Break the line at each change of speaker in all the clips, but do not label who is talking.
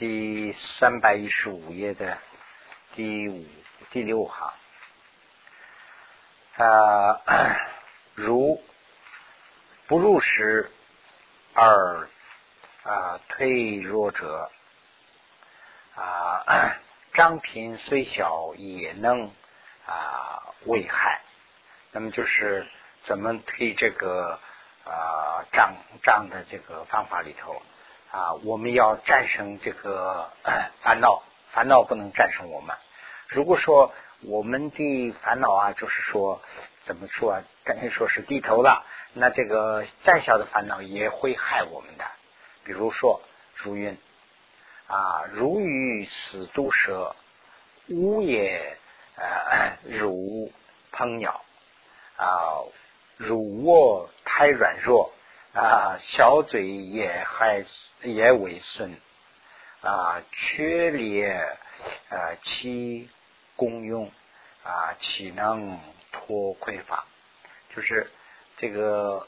第三百一十五页的第五第六行。啊，如不入时而啊退弱者。啊，张平虽小也能啊危害。那么就是怎么推这个啊障障的这个方法里头。啊，我们要战胜这个烦恼，烦恼不能战胜我们。如果说我们的烦恼啊，就是说怎么说啊，等于说是低头了，那这个再小的烦恼也会害我们的。比如说如云啊，如鱼死毒蛇，乌也呃如烹鸟。啊，如卧胎软弱啊，小嘴也还也为损啊，缺裂啊，其功用啊，岂能脱匮乏？就是这个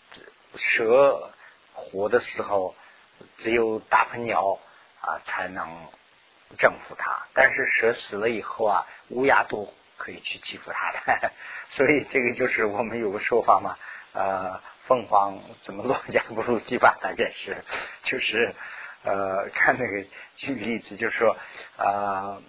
蛇活的时候，只有大鹏鸟啊才能征服它，但是蛇死了以后啊，乌鸦都可以去欺负它的。所以这个就是我们有个说法嘛，呃，凤凰怎么落架不如鸡巴那件事，就是呃，看那个举例子，就是说啊，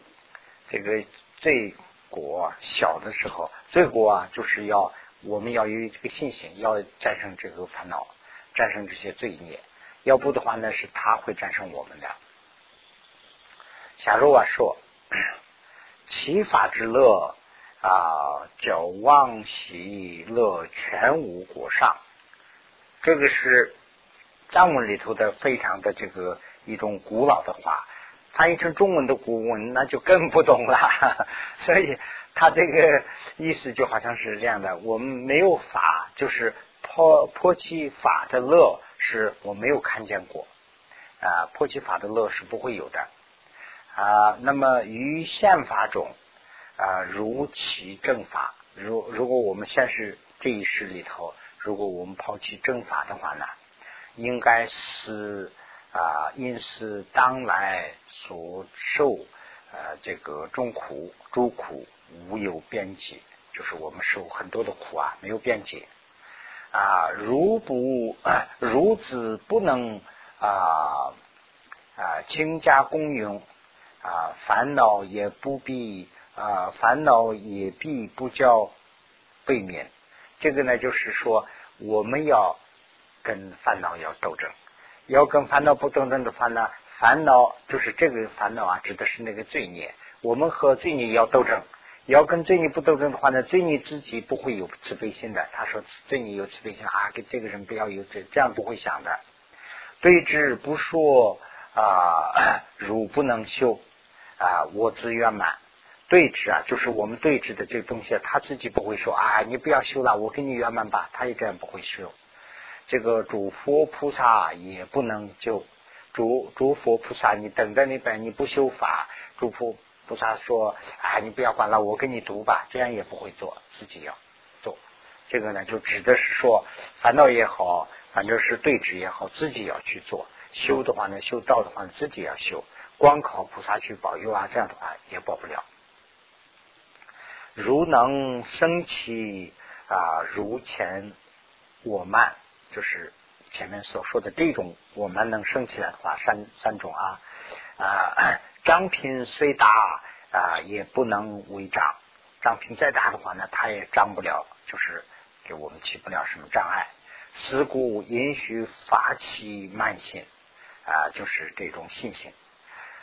这个罪过小的时候，罪过啊，就是要我们要有这个信心，要战胜这个烦恼，战胜这些罪孽，要不的话呢，是他会战胜我们的。假如我说，其法之乐。啊，叫往喜乐全无果上，这个是藏文里头的非常的这个一种古老的话，翻译成中文的古文那就更不懂了。所以他这个意思就好像是这样的：我们没有法，就是破破其法的乐，是我没有看见过啊，破其法的乐是不会有的啊。那么于宪法中。啊，如其正法，如如果我们现实这一世里头，如果我们抛弃正法的话呢，应该是啊，因是当来所受呃这个众苦诸苦无有边际，就是我们受很多的苦啊，没有边界啊，如不 如子不能啊啊倾家公用啊，烦恼也不必。啊，烦恼也必不叫背面。这个呢，就是说，我们要跟烦恼要斗争，要跟烦恼不斗争的话呢，烦恼就是这个烦恼啊，指的是那个罪孽。我们和罪孽要斗争，要跟罪孽不斗争的话呢，罪孽自己不会有慈悲心的。他说罪孽有慈悲心啊，跟这个人不要有这，这样不会想的。对之不说啊，汝不能修啊，我自圆满。对峙啊，就是我们对峙的这个东西，他自己不会说啊，你不要修了，我给你圆满吧，他也这样不会修。这个诸佛菩萨也不能救，诸诸佛菩萨，你等在那边，你不修法，诸佛菩萨说啊，你不要管了，我给你读吧，这样也不会做，自己要做。这个呢，就指的是说，烦恼也好，反正是对峙也好，自己要去做。修的话呢，修道的话，自己要修，光靠菩萨去保佑啊，这样的话也保不了。如能生起啊，如前我慢，就是前面所说的这种我们能生起来的话，三三种啊啊，张品虽大啊，也不能为障。张品再大的话呢，它也张不了，就是给我们起不了什么障碍。思故允许发起慢性啊，就是这种信心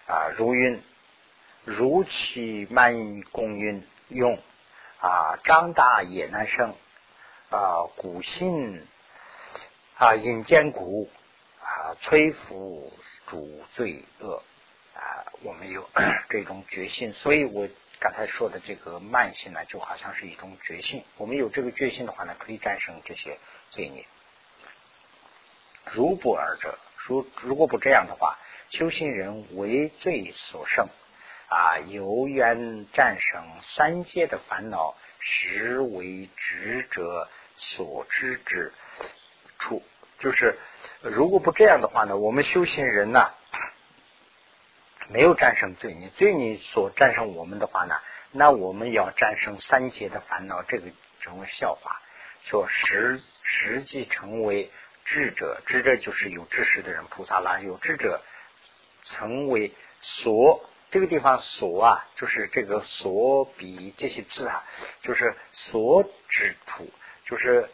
啊，如云如起慢公云。用啊，张大也难生啊，古信啊，引坚固啊，摧伏主罪恶啊，我们有 这种决心。所以我刚才说的这个慢性呢，就好像是一种决心。我们有这个决心的话呢，可以战胜这些罪孽。如不尔者，如如果不这样的话，修行人为罪所胜。啊，由愿战胜三界的烦恼，实为执者所知之处。就是如果不这样的话呢，我们修行人呢，没有战胜罪孽，罪孽所战胜我们的话呢，那我们要战胜三界的烦恼，这个成为笑话。说实实际成为智者，智者就是有知识的人，菩萨啦，有智者成为所这个地方所啊，就是这个所比这些字啊，就是所指土，就是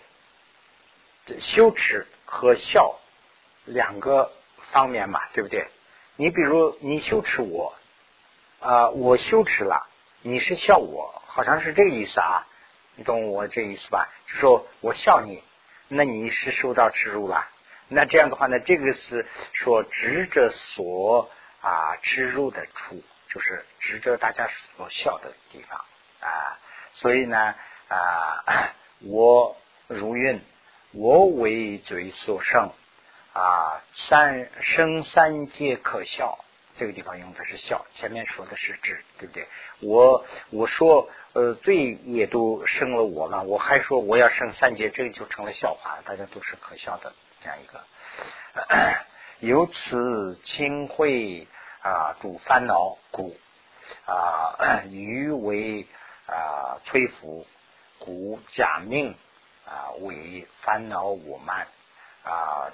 羞耻和笑两个方面嘛，对不对？你比如你羞耻我啊，我羞耻了，你是笑我，好像是这个意思啊。你懂我这意思吧？就说我笑你，那你是受到耻辱了。那这样的话呢，这个是说执着所啊耻辱的处，就是指着大家所笑的地方啊。所以呢啊，我如愿，我为罪所生啊，三生三界可笑。这个地方用的是笑，前面说的是智，对不对？我我说呃罪也都生了我了，我还说我要生三界，这个就成了笑话，大家都是可笑的这样一个。由此清慧啊主烦恼故啊余为啊摧伏故假命啊为烦恼我慢啊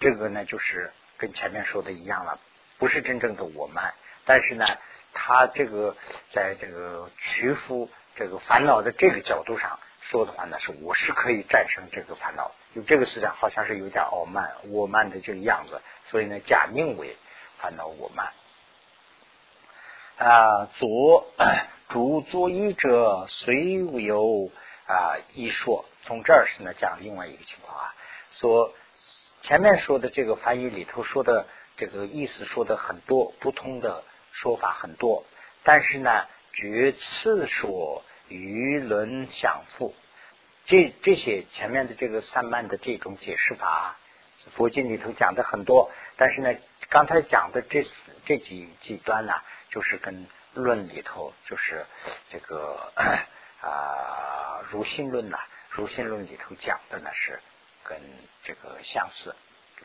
这个呢就是跟前面说的一样了。不是真正的我慢，但是呢，他这个在这个屈服这个烦恼的这个角度上说的话呢，是我是可以战胜这个烦恼，有这个思想好像是有点傲慢我慢的这个样子，所以呢，假命为烦恼我慢啊。左主作义者虽有啊一说，从这儿是呢讲另外一个情况啊，说前面说的这个翻译里头说的。这个意思说的很多，不同的说法很多，但是呢，绝次说舆论相符。这这些前面的这个三曼的这种解释法，佛经里头讲的很多，但是呢，刚才讲的这这几几段呢，就是跟论里头，就是这个啊如心论呐，如心论里头讲的呢是跟这个相似，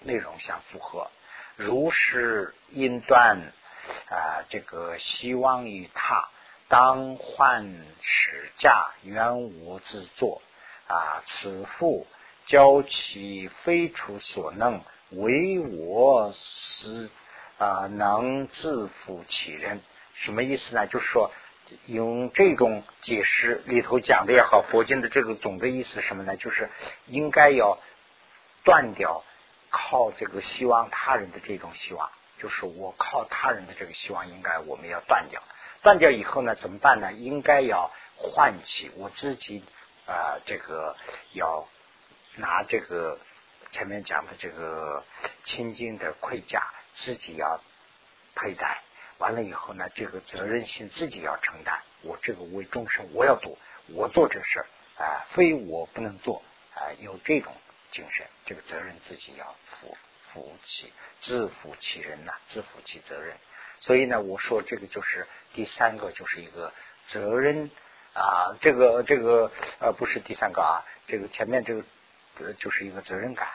内容相符合。如是因断啊，这个希望于他，当患使驾，原无自作啊。此复教其非处所能，唯我思啊，能自负其人。什么意思呢？就是说，用这种解释里头讲的也好，佛经的这个总的意思什么呢？就是应该要断掉。靠这个希望他人的这种希望，就是我靠他人的这个希望，应该我们要断掉。断掉以后呢，怎么办呢？应该要唤起我自己啊，这个要拿这个前面讲的这个清净的盔甲，自己要佩戴。完了以后呢，这个责任心自己要承担。我这个为众生，我要做，我做这事啊，非我不能做啊，有这种。精神，这个责任自己要负负起，自负其人呐，自负其责任。所以呢，我说这个就是第三个，就是一个责任啊，这个这个呃不是第三个啊，这个前面这个呃就是一个责任感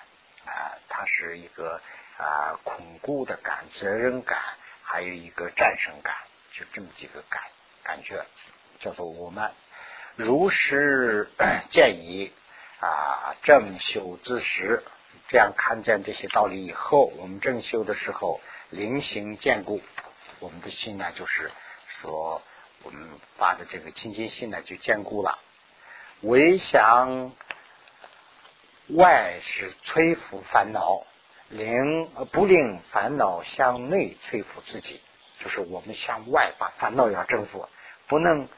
啊，它是一个啊恐怖的感、责任感，还有一个战胜感，就这么几个感感觉，叫做我们如实 建议。啊，正修之时，这样看见这些道理以后，我们正修的时候，灵行坚固，我们的心呢，就是说，我们发的这个清净心呢，就坚固了。唯想外是摧伏烦恼，令不令烦恼向内摧伏自己，就是我们向外把烦恼要征服，不能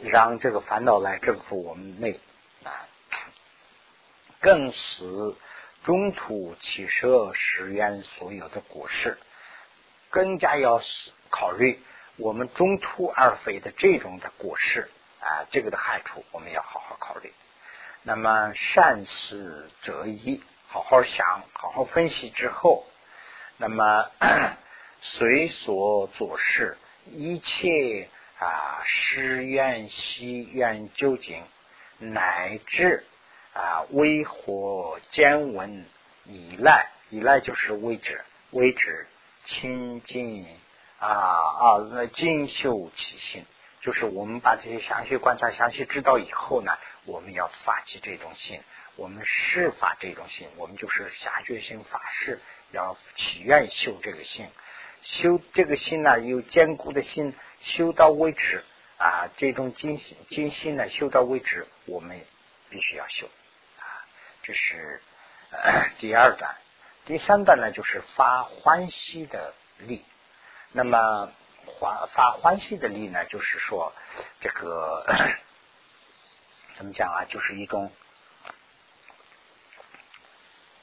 让这个烦恼来征服我们内啊。更使中途起舍实验所有的果实，更加要考虑我们中途而飞的这种的果实啊，这个的害处我们要好好考虑。那么善思则一，好好想，好好分析之后，那么 随所做事，一切啊誓愿希愿究竟，乃至。啊，微火坚文依赖，依赖就是位置，位置清净啊啊，那精修其心，就是我们把这些详细观察、详细知道以后呢，我们要发起这种心，我们施法这种心，我们就是下决心发誓，要祈愿修这个心，修这个心呢，有坚固的心，修到为止啊，这种精心精心呢，修到为止，我们必须要修啊，这是 第二段。第三段呢，就是发欢喜的力。那么，发发欢喜的力呢，就是说，这个 怎么讲啊？就是一种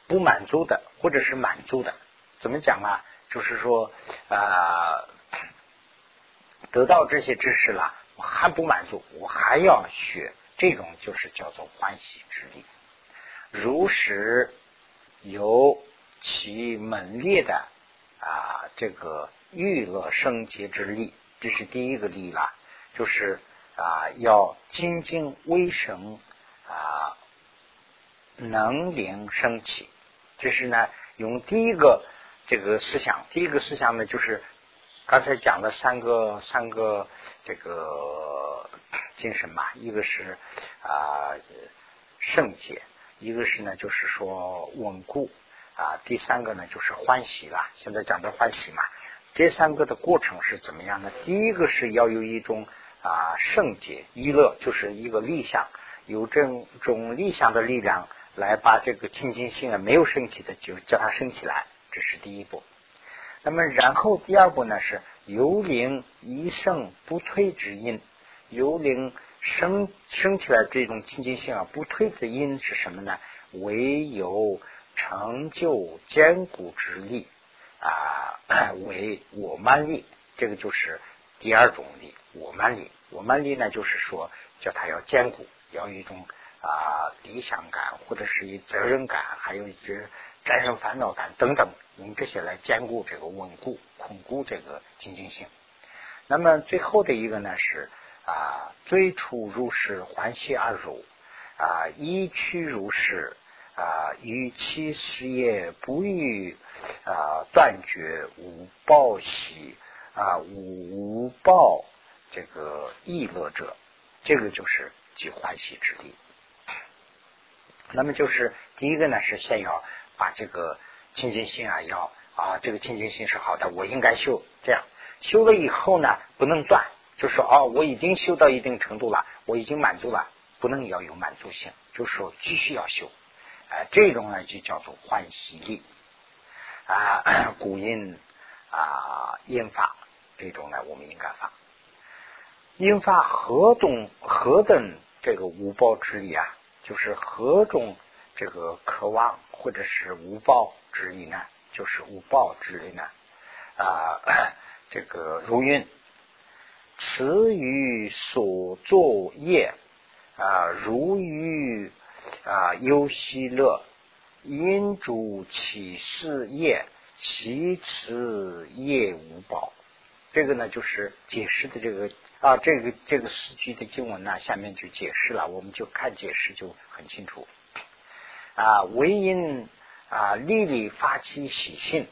不满足的，或者是满足的。怎么讲啊？就是说啊，得到这些知识了，我还不满足，我还要学。这种就是叫做欢喜之力。如是由。其猛烈的啊，这个娱乐升级之力，这是第一个力了，就是啊，要精进微神啊，能灵升起。这是呢，用第一个这个思想，第一个思想呢，就是刚才讲的三个三个这个精神嘛，一个是啊圣洁，一个是呢，就是说稳固。啊，第三个呢就是欢喜了。现在讲的欢喜嘛，这三个的过程是怎么样的？第一个是要有一种啊圣洁一乐，就是一个理想，有这种理想的力量来把这个清净心啊没有升起的就叫它升起来，这是第一步。那么然后第二步呢是由灵一圣不退之因，由灵升升起来这种清净性啊不退的因是什么呢？唯有。成就坚固之力啊，为我慢力，这个就是第二种力。我慢力，我慢力呢，就是说叫他要坚固，要有一种啊理想感，或者是以责任感，还有一些战胜烦恼感等等，用这些来兼顾这个稳固、巩固这个精进性。那么最后的一个呢是啊，最初如是欢喜而入啊，一去如是。啊，与其事业不欲啊断绝无报喜啊无报这个易乐者，这个就是即欢喜之力。那么就是第一个呢，是先要把这个清净心啊，要啊这个清净心是好的，我应该修。这样修了以后呢，不能断，就说哦，我已经修到一定程度了，我已经满足了，不能要有满足性，就说继续要修。啊，这种呢就叫做欢喜力啊，古音啊，音法这种呢，我们应该发。音发何种何等这个无报之力啊？就是何种这个渴望或者是无报之力呢？就是无报之力呢？啊，这个如云，此于所作业啊，如于。啊，忧喜乐，因主起事业，其持业无报。这个呢，就是解释的这个啊，这个这个四句的经文呢，下面就解释了，我们就看解释就很清楚。啊，唯因啊，立立发起喜性。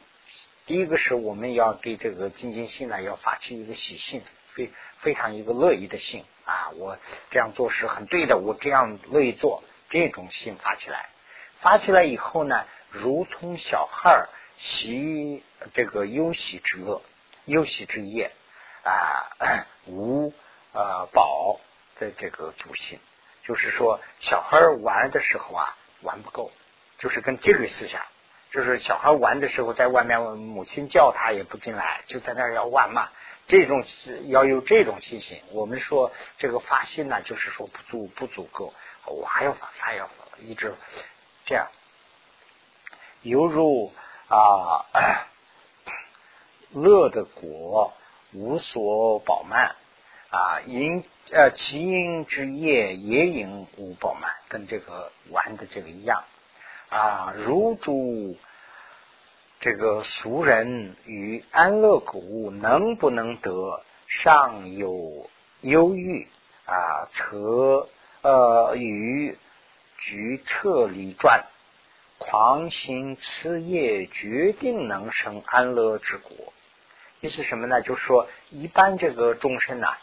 第一个是我们要对这个精进心呢，要发起一个喜性，非非常一个乐意的心啊，我这样做是很对的，我这样乐意做。这种心发起来，发起来以后呢，如同小孩儿习这个忧喜之乐、忧喜之业啊，无呃宝的这个主心，就是说小孩玩的时候啊，玩不够，就是跟这个思想，就是小孩玩的时候，在外面母亲叫他也不进来，就在那儿要玩嘛。这种要有这种信心。我们说这个发心呢，就是说不足不足够。我还要发，还要发一直这样，犹如啊乐的果无所饱满啊，因呃其因之业也因无饱满，跟这个玩的这个一样啊。如诸这个俗人与安乐谷能不能得尚有忧郁啊？则呃，与举彻离转，狂行痴业，决定能生安乐之果。意思什么呢？就是说，一般这个众生呐，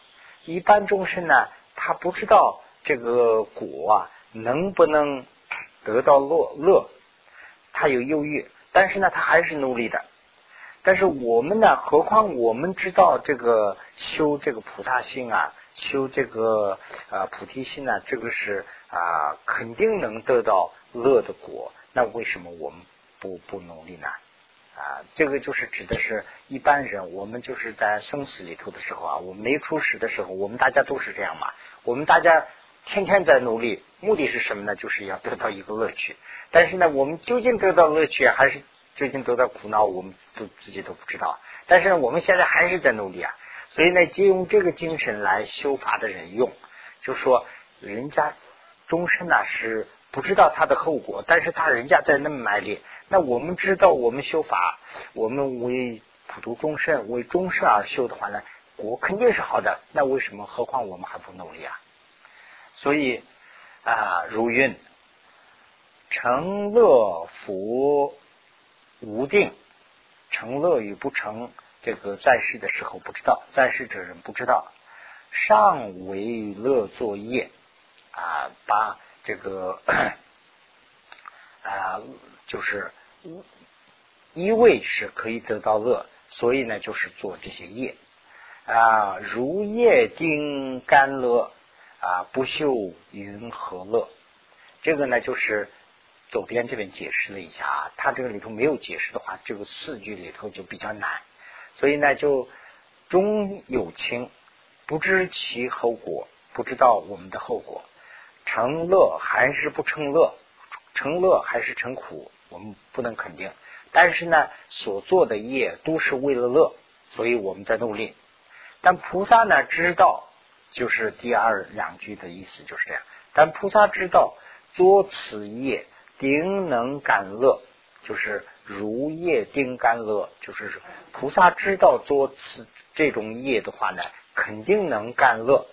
一般众生呢，他不知道这个果啊能不能得到乐乐，他有忧郁，但是呢，他还是努力的。但是我们呢，何况我们知道这个修这个菩萨心啊，修这个啊菩提心呢，这个是啊肯定能得到乐的果。那为什么我们不不努力呢？啊，这个就是指的是一般人，我们就是在生死里头的时候啊，我们没出世的时候，我们大家都是这样嘛。我们大家天天在努力，目的是什么呢？就是要得到一个乐趣。但是呢，我们究竟得到乐趣，还是究竟得到苦恼，我们都自己都不知道。但是我们现在还是在努力啊。所以呢，借用这个精神来修法的人用，就说人家终身呢是不知道他的后果，但是他人家在那么卖力。那我们知道，我们修法，我们为普度众生，为众生而修的话呢，果肯定是好的。那为什么？何况我们还不努力啊？所以啊，如云成乐福无定，成乐与不成，这个在世的时候不知道，在世者人不知道。上为乐作业啊，把这个啊，就是。一味是可以得到乐，所以呢，就是做这些业啊，如叶丁甘乐啊，不修云何乐？这个呢，就是左边这边解释了一下啊，他这个里头没有解释的话，这个四句里头就比较难，所以呢，就中有轻，不知其后果，不知道我们的后果，成乐还是不成乐？成乐还是成苦？我们不能肯定，但是呢，所做的业都是为了乐，所以我们在努力。但菩萨呢，知道就是第二两句的意思就是这样。但菩萨知道作此业定能感乐，就是如业定甘乐，就是菩萨知道做此这种业的话呢，肯定能甘乐。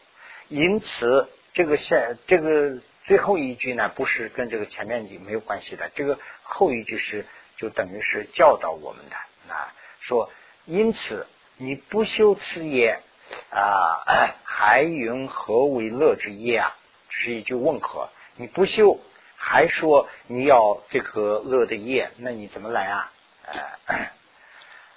因此，这个现这个。最后一句呢，不是跟这个前面句没有关系的，这个后一句是就等于是教导我们的啊，说因此你不修此业啊，还云何为乐之业啊？这是一句问何？你不修，还说你要这个乐的业，那你怎么来啊？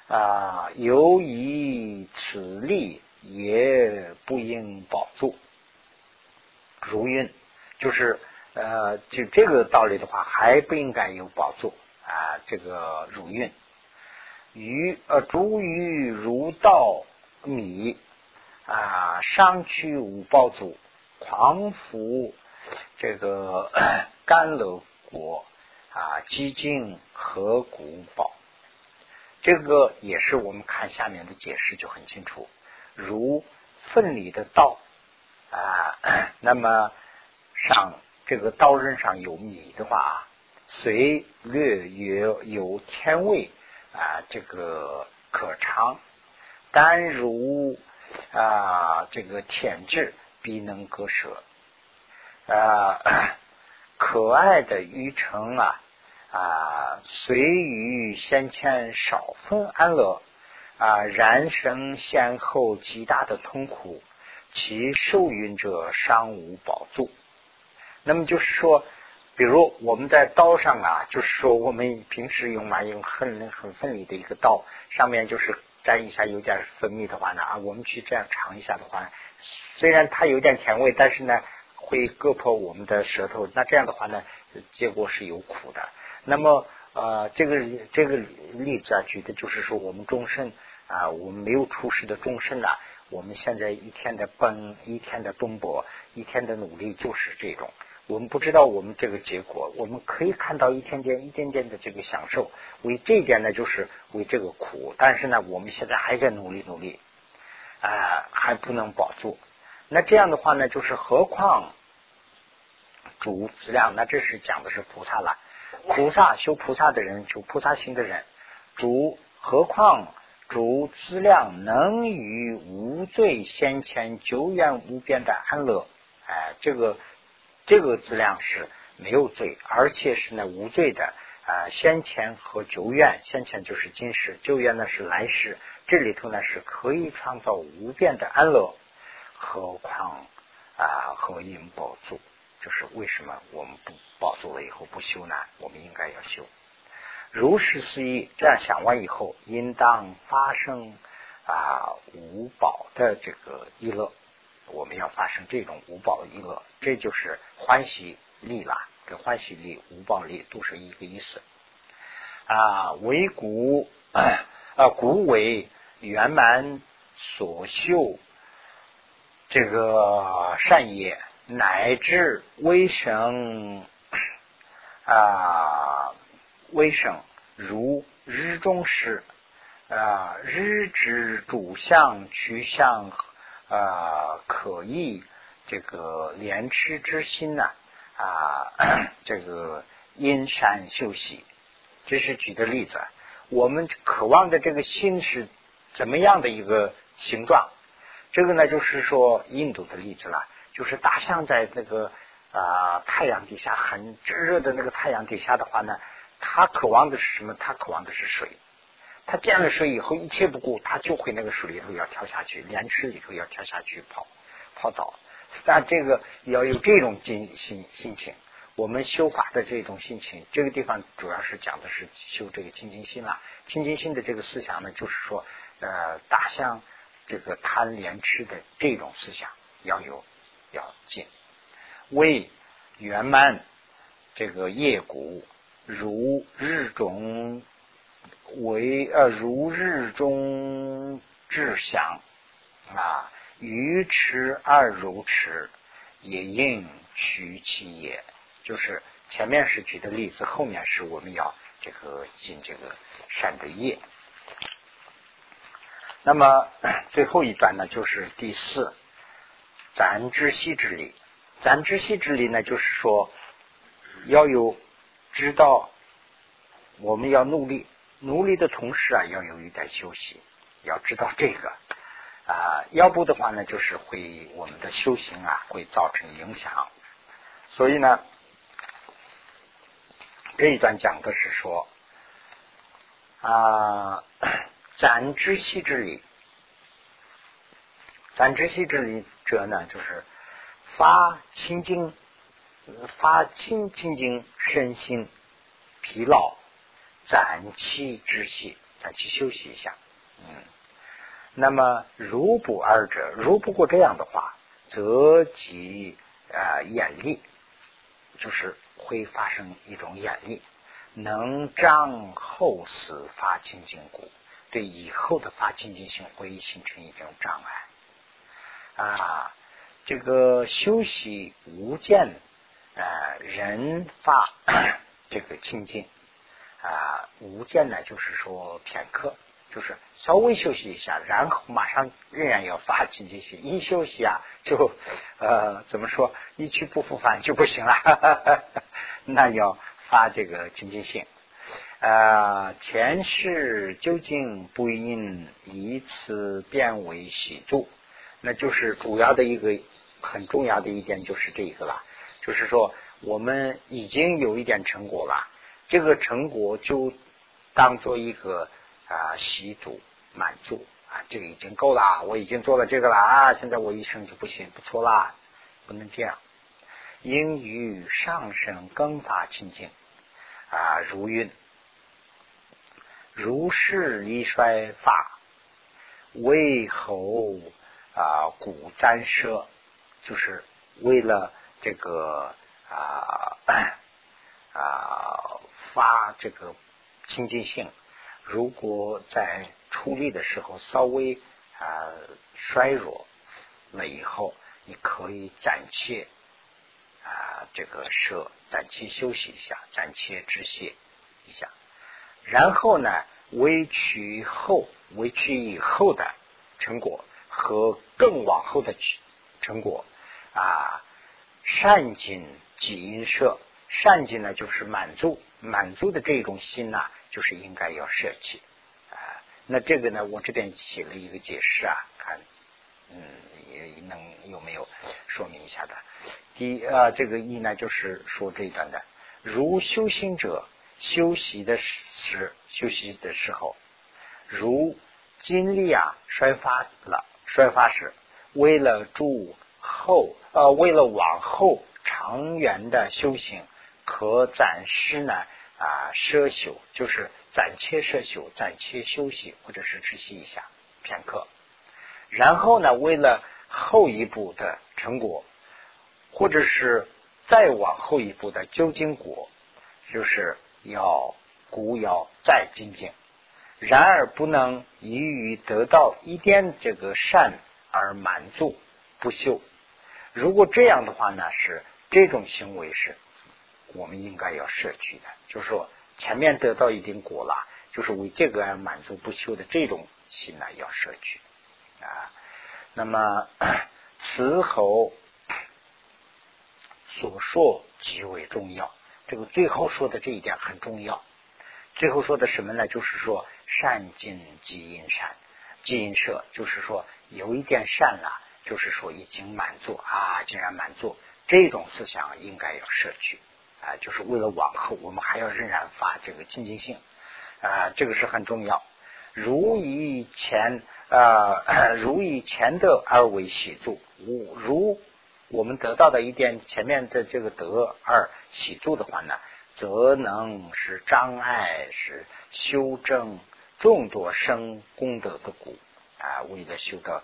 啊，由于此力也不应保住，如运。就是呃，就这个道理的话，还不应该有宝座啊。这个如运鱼呃，竹鱼如稻米啊，商去无宝足，狂夫这个甘乐果啊，几经何古宝。这个也是我们看下面的解释就很清楚。如粪里的稻啊，那么。上这个刀刃上有米的话，虽略有有甜味啊，这个可尝，但如啊这个舔质必能割舍啊，可爱的鱼成啊啊，虽与先前少分安乐啊，然生先后极大的痛苦，其受孕者尚无宝足。那么就是说，比如我们在刀上啊，就是说我们平时用嘛，用很很锋利的一个刀，上面就是沾一下有点分泌的话呢啊，我们去这样尝一下的话，虽然它有点甜味，但是呢会割破我们的舌头，那这样的话呢，结果是有苦的。那么呃，这个这个例子啊，举的就是说我们终身啊，我们没有出世的终身啊，我们现在一天的奔，一天的奔波，一天的努力，就是这种。我们不知道我们这个结果，我们可以看到一天天、一点点的这个享受。为这一点呢，就是为这个苦。但是呢，我们现在还在努力努力，啊，还不能保住。那这样的话呢，就是何况主资量？那这是讲的是菩萨了。菩萨修菩萨的人，修菩萨心的人，主何况主资量能与无罪先前久远无边的安乐？哎，这个。这个资量是没有罪，而且是呢无罪的啊。先前和久远，先前就是今世，久远呢是来世，这里头呢是可以创造无边的安乐，何况啊何应宝足？就是为什么我们不保住了以后不修呢？我们应该要修。如是思义，这样想完以后，应当发生啊无宝的这个意乐。我们要发生这种无宝的意乐，这就是欢喜力啦，跟欢喜力、无宝力都是一个意思。啊，为古啊古为圆满所修这个善业，乃至微生啊。微生如日中时啊，日之主相趋向啊，可以这个廉耻之心呐啊，这个阴山休息，这是举的例子。我们渴望的这个心是怎么样的一个形状？这个呢，就是说印度的例子了，就是大象在那个啊太阳底下很炙热的那个太阳底下的话呢。它渴望的是什么？它渴望的是水。它见了水以后，一切不顾，它就会那个水里头要跳下去，莲池里头要跳下去泡泡澡。但这个要有这种心心心情，我们修法的这种心情，这个地方主要是讲的是修这个清净心了。清净心的这个思想呢，就是说，呃，大象这个贪莲池的这种思想要有要进，为圆满这个业骨。如日中为呃，如日中至祥啊，愚痴而如痴，也应取其也。就是前面是举的例子，后面是我们要这个进这个善的业。那么 最后一段呢，就是第四，咱知悉之理。咱知悉之理呢，就是说要有。知道我们要努力，努力的同时啊，要有一点休息。要知道这个啊，要不的话呢，就是会我们的修行啊会造成影响。所以呢，这一段讲的是说啊，咱知息之理，咱知息之理者呢，就是发清净。发清清净身心疲劳，暂期之息，暂期休息一下。嗯，那么如不二者，如不过这样的话，则即啊眼力，就是会发生一种眼力，能障后死发清净故，对以后的发清净性会形成一种障碍。啊，这个休息无间。啊，人发 这个清净啊，无间呢，就是说片刻，就是稍微休息一下，然后马上仍然要发清净心。一休息啊，就 呃怎么说，一去不复返就不行了。那要发这个清净心啊，前世究竟不应以此变为喜度，那就是主要的一个很重要的一点就是这个了。就是说，我们已经有一点成果了，这个成果就当做一个啊习足满足啊，这个已经够了，我已经做了这个了啊，现在我一生就不行，不错啦，不能这样，应于上升更发清净啊，如云，如是一衰发，为侯啊古簪舍，就是为了。这个啊 啊发这个清净性，如果在出力的时候稍微啊衰弱了以后，你可以暂且啊这个舍，暂且休息一下，暂且止歇一下，然后呢，维取后维取以后的成果和更往后的成果啊。善尽即因舍，善尽呢就是满足，满足的这种心呢，就是应该要舍弃啊。那这个呢，我这边写了一个解释啊，看，嗯，也能有没有说明一下的？第一啊，这个一呢，就是说这一段的，如修行者休息的时，休息的时候，如精力啊衰发了，衰发时，为了助后呃，为了往后长远的修行，可暂时呢啊奢修，就是暂且奢修，暂且休息，或者是窒息一下片刻。然后呢，为了后一步的成果，或者是再往后一步的究竟果，就是要故要再精进。然而不能以于得到一点这个善而满足不修。如果这样的话呢，是这种行为是我们应该要舍去的。就是说，前面得到一定果了，就是为这个而满足不修的这种心呢，要舍去啊。那么 此后所说极为重要，这个最后说的这一点很重要。最后说的什么呢？就是说。善尽即因善，即因舍，就是说有一点善了，就是说已经满足啊，竟然满足，这种思想应该要舍去啊，就是为了往后我们还要仍然发这个清净性啊，这个是很重要。如以前啊，如以前的而为喜助，如我们得到的一点前面的这个得而喜助的话呢，则能使障碍，使修正。众多生功德的故啊，为了修得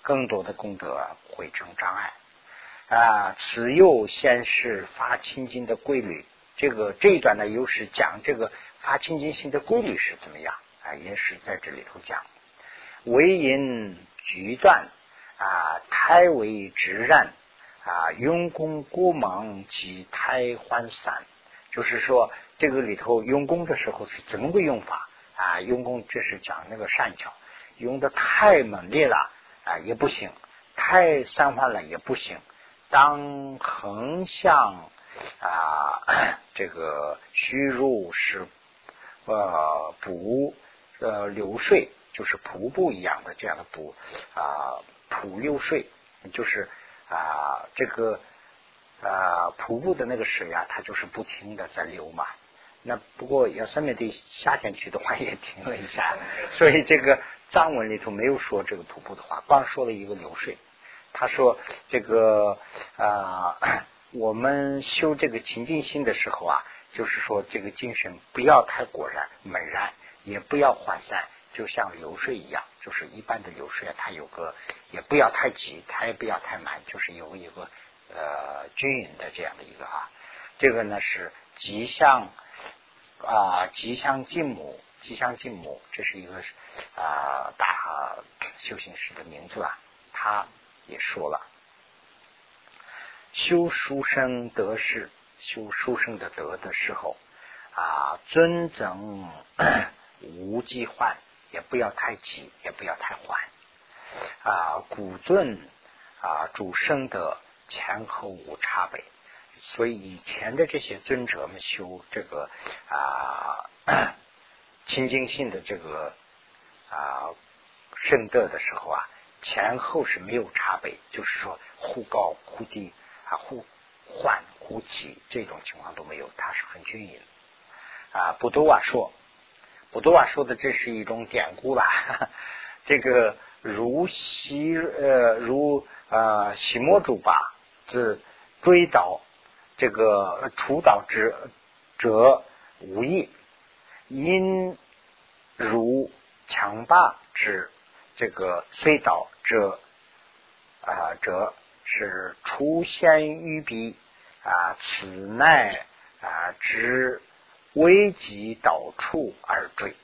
更多的功德，会成障碍啊。此又先是发清净的规律。这个这一段呢，又是讲这个发清净心的规律是怎么样啊？也是在这里头讲。为因局断啊，胎为直然啊，用功过猛及胎欢散。就是说，这个里头用功的时候是怎么个用法？啊，用功这是讲那个善巧，用的太猛烈了啊也不行，太散发了也不行。当横向啊，这个虚入是呃补呃流水，就是瀑布一样的这样的补啊瀑流水，就是啊这个啊瀑布的那个水啊，它就是不停的在流嘛。那不过要上面的夏天去的话也停了一下，所以这个藏文里头没有说这个瀑布的话，光说了一个流水。他说这个啊，我们修这个清净心的时候啊，就是说这个精神不要太果然猛然，也不要涣散，就像流水一样，就是一般的流水啊，它有个也不要太急，它也不要太满，就是有一个呃均匀的这样的一个啊，这个呢是吉祥。啊，吉祥敬母，吉祥敬母，这是一个啊大修行师的名字啊。他也说了，修书生得势，修书生的德的时候啊，尊整无忌患，也不要太急，也不要太缓啊。古尊啊，主生德前后无差别。所以以前的这些尊者们修这个啊 清净性的这个啊圣德的时候啊，前后是没有差别，就是说忽高忽低啊，忽缓忽急这种情况都没有，它是很均匀。啊，布多瓦说，布多瓦说的这是一种典故啦。这个如西呃如啊西摩主吧自追导。这个除导之者无益，因如强霸之这个虽导者啊者是出现于彼啊，此乃啊之危急导处而坠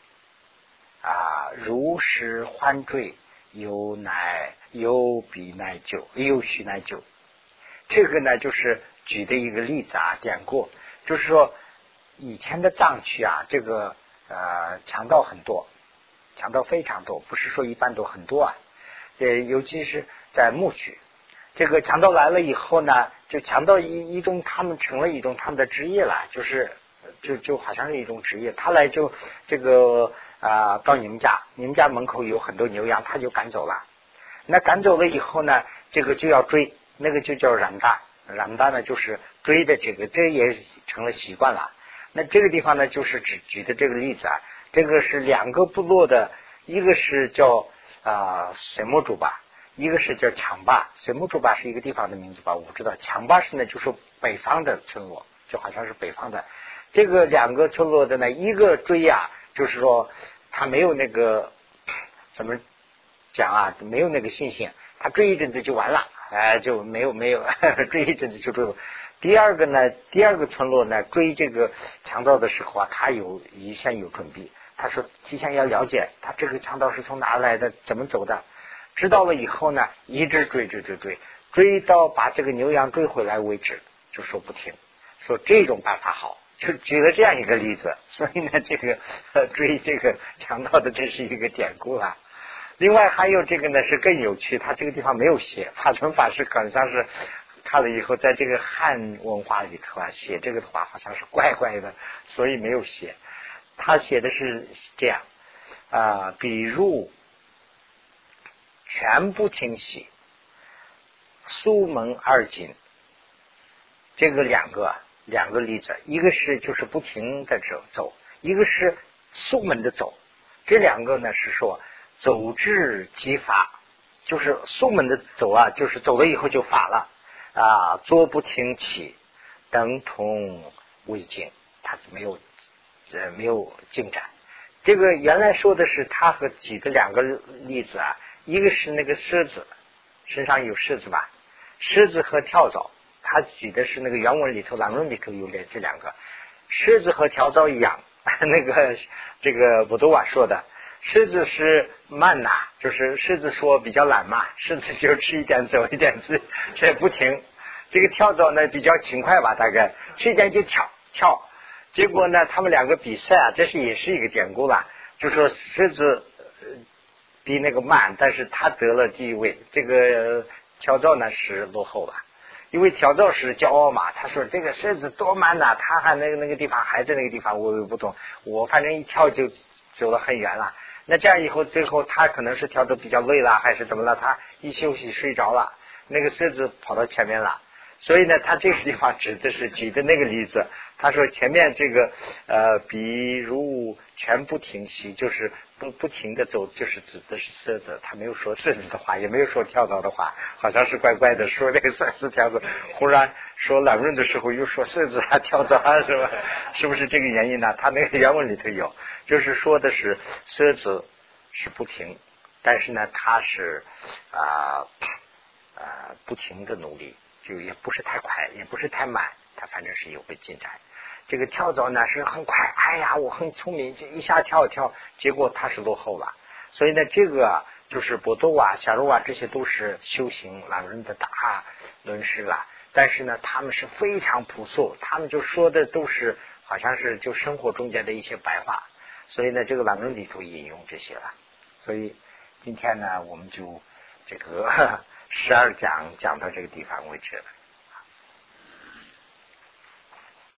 啊，如是患坠，有乃有彼乃救，有须乃救。这个呢，就是。举的一个例子啊，典故就是说，以前的藏区啊，这个呃强盗很多，强盗非常多，不是说一般都很多啊。呃，尤其是在牧区，这个强盗来了以后呢，就强盗一一种，他们成了一种他们的职业了，就是就就好像是一种职业。他来就这个啊到你们家，你们家门口有很多牛羊，他就赶走了。那赶走了以后呢，这个就要追，那个就叫染大。啷大呢，就是追的这个，这也成了习惯了。那这个地方呢，就是举举的这个例子啊，这个是两个部落的一个是叫啊水木竹吧，一个是叫强坝。水木竹吧是一个地方的名字吧？我不知道。强坝是呢，就是北方的村落，就好像是北方的。这个两个村落的呢，一个追呀，就是说他没有那个怎么讲啊，没有那个信心，他追一阵子就完了，哎，就没有没有 追一阵子就追了。第二个呢，第二个村落呢，追这个强盗的时候啊，他有一先有准备，他说提前要了解他这个强盗是从哪来的，怎么走的，知道了以后呢，一直追追追追，追到把这个牛羊追回来为止，就说不停，说这种办法好，就举了这样一个例子，所以呢，这个追这个强盗的这是一个典故啊。另外还有这个呢是更有趣，他这个地方没有写，法存法师好像是。看了以后，在这个汉文化里头啊，写这个的话好像是怪怪的，所以没有写。他写的是这样啊，比如全部清洗，苏门二紧，这个两个两个例子，一个是就是不停的走走，一个是苏门的走。这两个呢是说走至即法，就是宋门的走啊，就是走了以后就法了。啊，坐不停起，等同未尽，他没有呃没有进展。这个原来说的是他和举的两个例子啊，一个是那个狮子身上有狮子吧，狮子和跳蚤，他举的是那个原文里头、朗文里头有这这两个狮子和跳蚤一样。那个这个布多瓦说的，狮子是慢呐，就是狮子说比较懒嘛，狮子就吃一点走一点，这这不停。这个跳蚤呢比较勤快吧，大概吃一点就跳跳。结果呢，他们两个比赛啊，这是也是一个典故吧，就说狮子比那个慢，但是他得了第一位。这个跳蚤呢是落后了，因为跳蚤是骄傲嘛，他说这个狮子多慢呐，他还那个那个地方还在那个地方，我不懂，我反正一跳就走了很远了。那这样以后最后他可能是跳的比较累了，还是怎么了？他一休息睡着了，那个狮子跑到前面了。所以呢，他这个地方指的是举的那个例子。他说前面这个呃，比如全部停息，就是不不停的走，就是指的是狮子。他没有说狮子的话，也没有说跳蚤的话，好像是怪怪的。说那个三四条子，忽然说懒论的时候又说狮子啊跳蚤啊，是吧？是不是这个原因呢？他那个原文里头有，就是说的是狮子是不停，但是呢，他是啊啊不停的努力。就也不是太快，也不是太慢，它反正是有个进展。这个跳蚤呢是很快，哎呀，我很聪明，就一下跳一跳，结果它是落后了。所以呢，这个就是波多瓦、夏罗瓦，这些都是修行老人的大论师了。但是呢，他们是非常朴素，他们就说的都是好像是就生活中间的一些白话。所以呢，这个懒人里头引用这些了。所以今天呢，我们就这个。十二讲讲到这个地方为止了。